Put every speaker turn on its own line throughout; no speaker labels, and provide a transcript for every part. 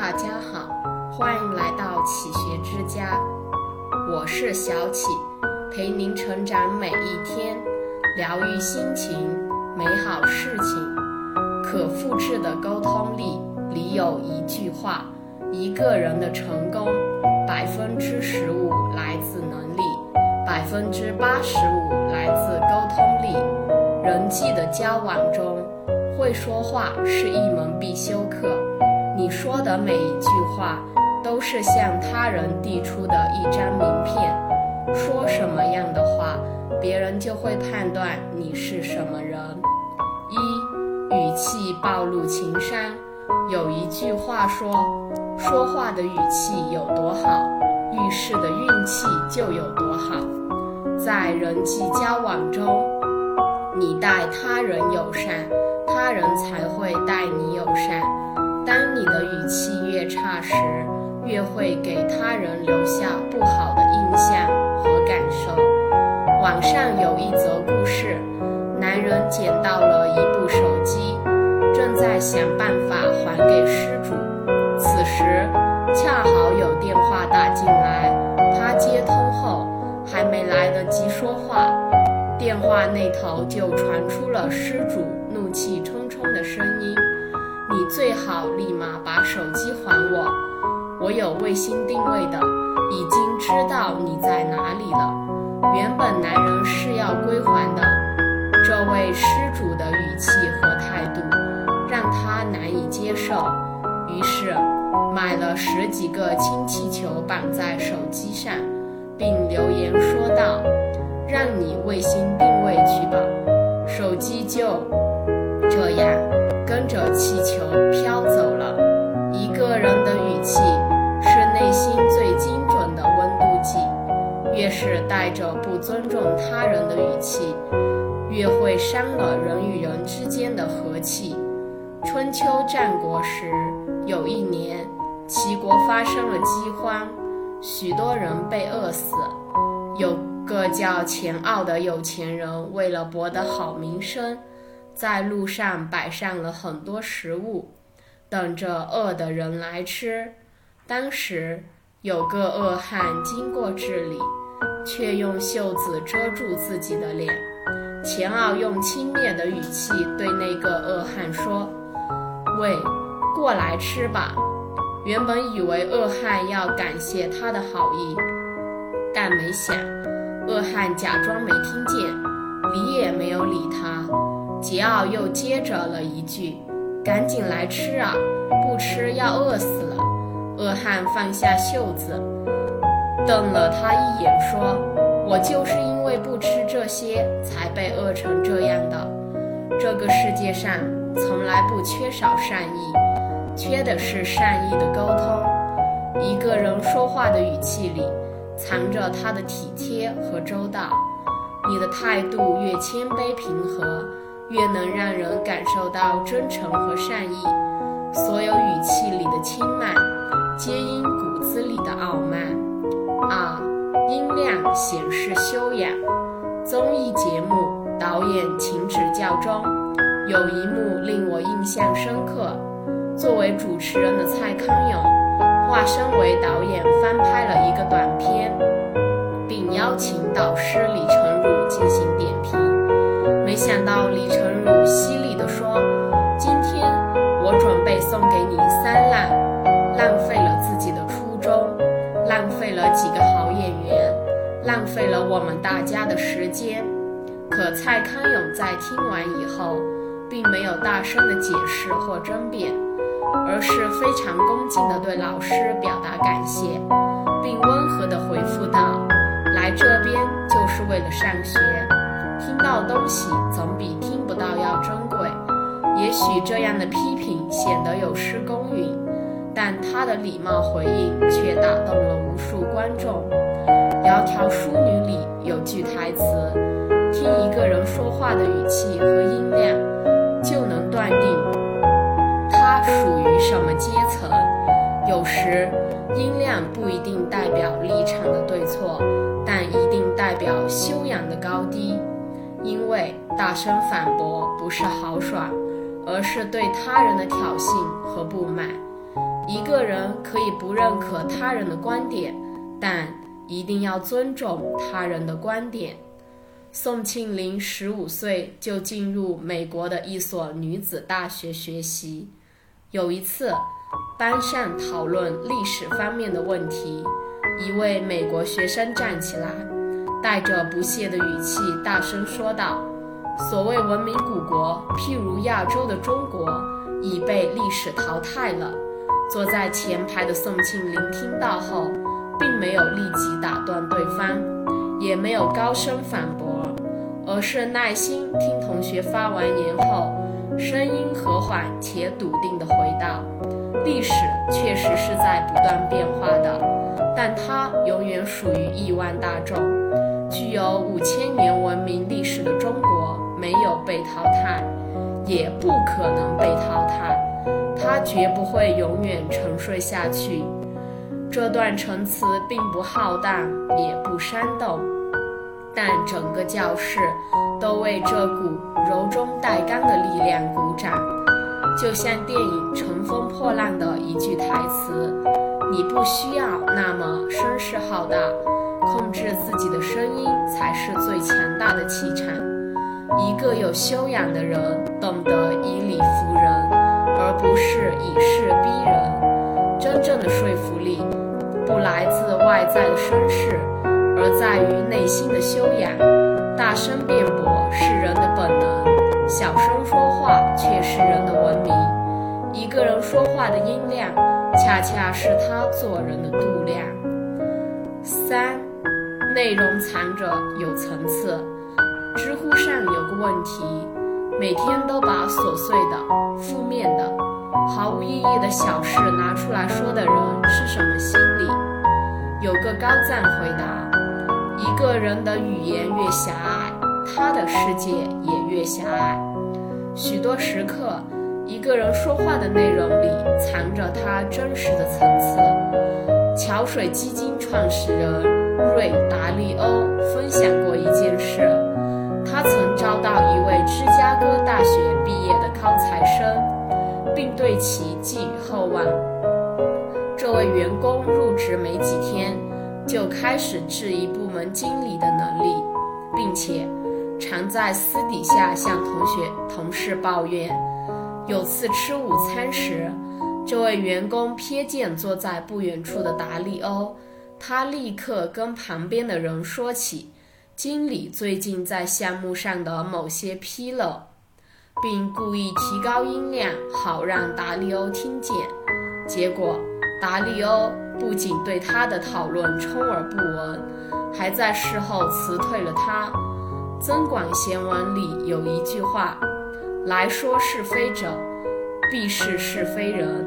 大家好，欢迎来到启学之家，我是小启，陪您成长每一天，疗愈心情，美好事情。可复制的沟通力里有一句话：一个人的成功，百分之十五来自能力，百分之八十五来自沟通力。人际的交往中，会说话是一门必修课。你说的每一句话，都是向他人递出的一张名片。说什么样的话，别人就会判断你是什么人。一，语气暴露情商。有一句话说，说话的语气有多好，遇事的运气就有多好。在人际交往中，你待他人友善，他人才会待你友善。当你的语气越差时，越会给他人留下不好的印象和感受。网上有一则故事：男人捡到了一部手机，正在想办法还给失主。此时恰好有电话打进来，他接通后还没来得及说话，电话那头就传出了失主把手机还我，我有卫星定位的，已经知道你在哪里了。原本男人是要归还的，这位失主的语气和态度让他难以接受，于是买了十几个氢气球绑在手机上，并留言说道：“让你卫星定位去吧。”手机就这样。跟着气球是带着不尊重他人的语气，越会伤了人与人之间的和气。春秋战国时，有一年，齐国发生了饥荒，许多人被饿死。有个叫钱骜的有钱人，为了博得好名声。在路上摆上了很多食物，等着饿的人来吃。当时有个恶汉经过这里，却用袖子遮住自己的脸。钱奥用轻蔑的语气对那个恶汉说：“喂，过来吃吧。”原本以为恶汉要感谢他的好意，但没想，恶汉假装没听见，理也没有理他。桀骜又接着了一句：“赶紧来吃啊，不吃要饿死了。”恶汉放下袖子，瞪了他一眼，说：“我就是因为不吃这些，才被饿成这样的。这个世界上从来不缺少善意，缺的是善意的沟通。一个人说话的语气里，藏着他的体贴和周到。你的态度越谦卑平和。”越能让人感受到真诚和善意，所有语气里的轻慢，皆因骨子里的傲慢。二，音量显示修养。综艺节目导演请指教中，有一幕令我印象深刻。作为主持人的蔡康永，化身为导演翻拍了一个短片，并邀请导师李成儒进行点评。没想到李成儒犀利地说：“今天我准备送给你三烂，浪费费了我们大家的时间。”可蔡康永在听完以后，并没有大声的解释或争辩，而是非常恭敬地对老师表达感谢，并温和地回复道：“来这边就是为了上学。”听到东西总比听不到要珍贵。也许这样的批评显得有失公允，但他的礼貌回应却打动了无数观众。《窈窕淑女》里有句台词：“听一个人说话的语气和音量，就能断定他属于什么阶层。”有时，音量不一定代表立场的对错，但一定代表修养的高低。因为大声反驳不是豪爽，而是对他人的挑衅和不满。一个人可以不认可他人的观点，但一定要尊重他人的观点。宋庆龄十五岁就进入美国的一所女子大学学习。有一次，班上讨论历史方面的问题，一位美国学生站起来，带着不屑的语气大声说道：“所谓文明古国，譬如亚洲的中国，已被历史淘汰了。”坐在前排的宋庆龄听到后，并没有立即打断对方，也没有高声反驳。而是耐心听同学发完言后，声音和缓且笃定地回道：“历史确实是在不断变化的，但它永远属于亿万大众。具有五千年文明历史的中国没有被淘汰，也不可能被淘汰，它绝不会永远沉睡下去。”这段陈词并不浩荡，也不煽动。但整个教室都为这股柔中带刚的力量鼓掌，就像电影《乘风破浪》的一句台词：“你不需要那么声势浩大，控制自己的声音才是最强大的气场。”一个有修养的人，懂得以理服人，而不是以势逼人。真正的说服力，不来自外在的声势。而在于内心的修养。大声辩驳是人的本能，小声说话却是人的文明。一个人说话的音量，恰恰是他做人的度量。三，内容藏着有层次。知乎上有个问题：每天都把琐碎的、负面的、毫无意义的小事拿出来说的人是什么心理？有个高赞回答。一个人的语言越狭隘，他的世界也越狭隘。许多时刻，一个人说话的内容里藏着他真实的层次。桥水基金创始人瑞达利欧分享过一件事：他曾招到一位芝加哥大学，并对其寄予厚望。这位员工入职没几天。就开始质疑部门经理的能力，并且常在私底下向同学、同事抱怨。有次吃午餐时，这位员工瞥见坐在不远处的达利欧，他立刻跟旁边的人说起经理最近在项目上的某些纰漏，并故意提高音量，好让达利欧听见。结果，达利欧。不仅对他的讨论充耳不闻，还在事后辞退了他。《增广贤文》里有一句话：“来说是非者，必是是非人。”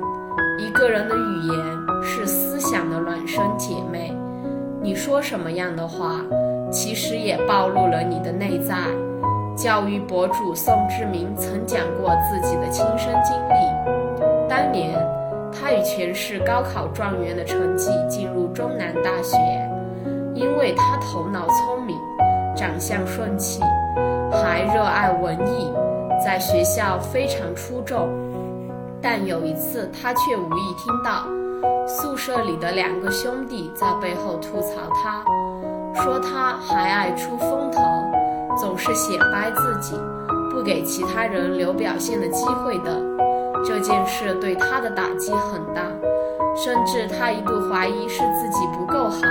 一个人的语言是思想的孪生姐妹，你说什么样的话，其实也暴露了你的内在。教育博主宋志明曾讲过自己的亲身经历，当年。他以全市高考状元的成绩进入中南大学，因为他头脑聪明，长相顺气，还热爱文艺，在学校非常出众。但有一次，他却无意听到宿舍里的两个兄弟在背后吐槽他，说他还爱出风头，总是显摆自己，不给其他人留表现的机会的。这件事对他的打击很大，甚至他一度怀疑是自己不够好。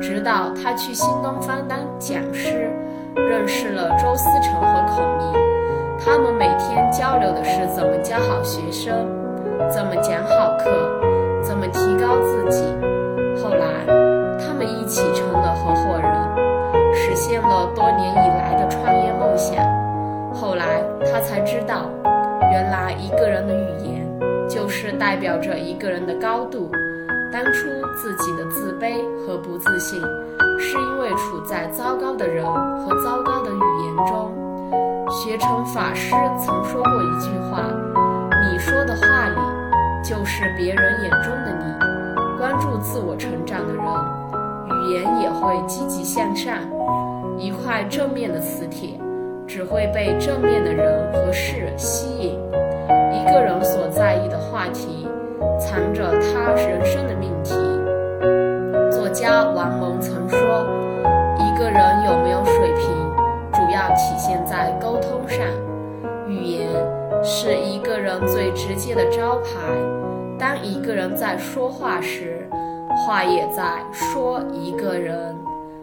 直到他去新东方当讲师，认识了周思成和孔毅，他们每天交流的是怎么教好学生，怎么讲好课，怎么提高自己。后来，他们一起成了合伙人，实现了多年以来的创业梦想。后来，他才知道。原来一个人的语言，就是代表着一个人的高度。当初自己的自卑和不自信，是因为处在糟糕的人和糟糕的语言中。学成法师曾说过一句话：“你说的话里，就是别人眼中的你。”关注自我成长的人，语言也会积极向上。一块正面的磁铁。只会被正面的人和事吸引。一个人所在意的话题，藏着他人生的命题。作家王蒙曾说：“一个人有没有水平，主要体现在沟通上。语言是一个人最直接的招牌。当一个人在说话时，话也在说一个人。”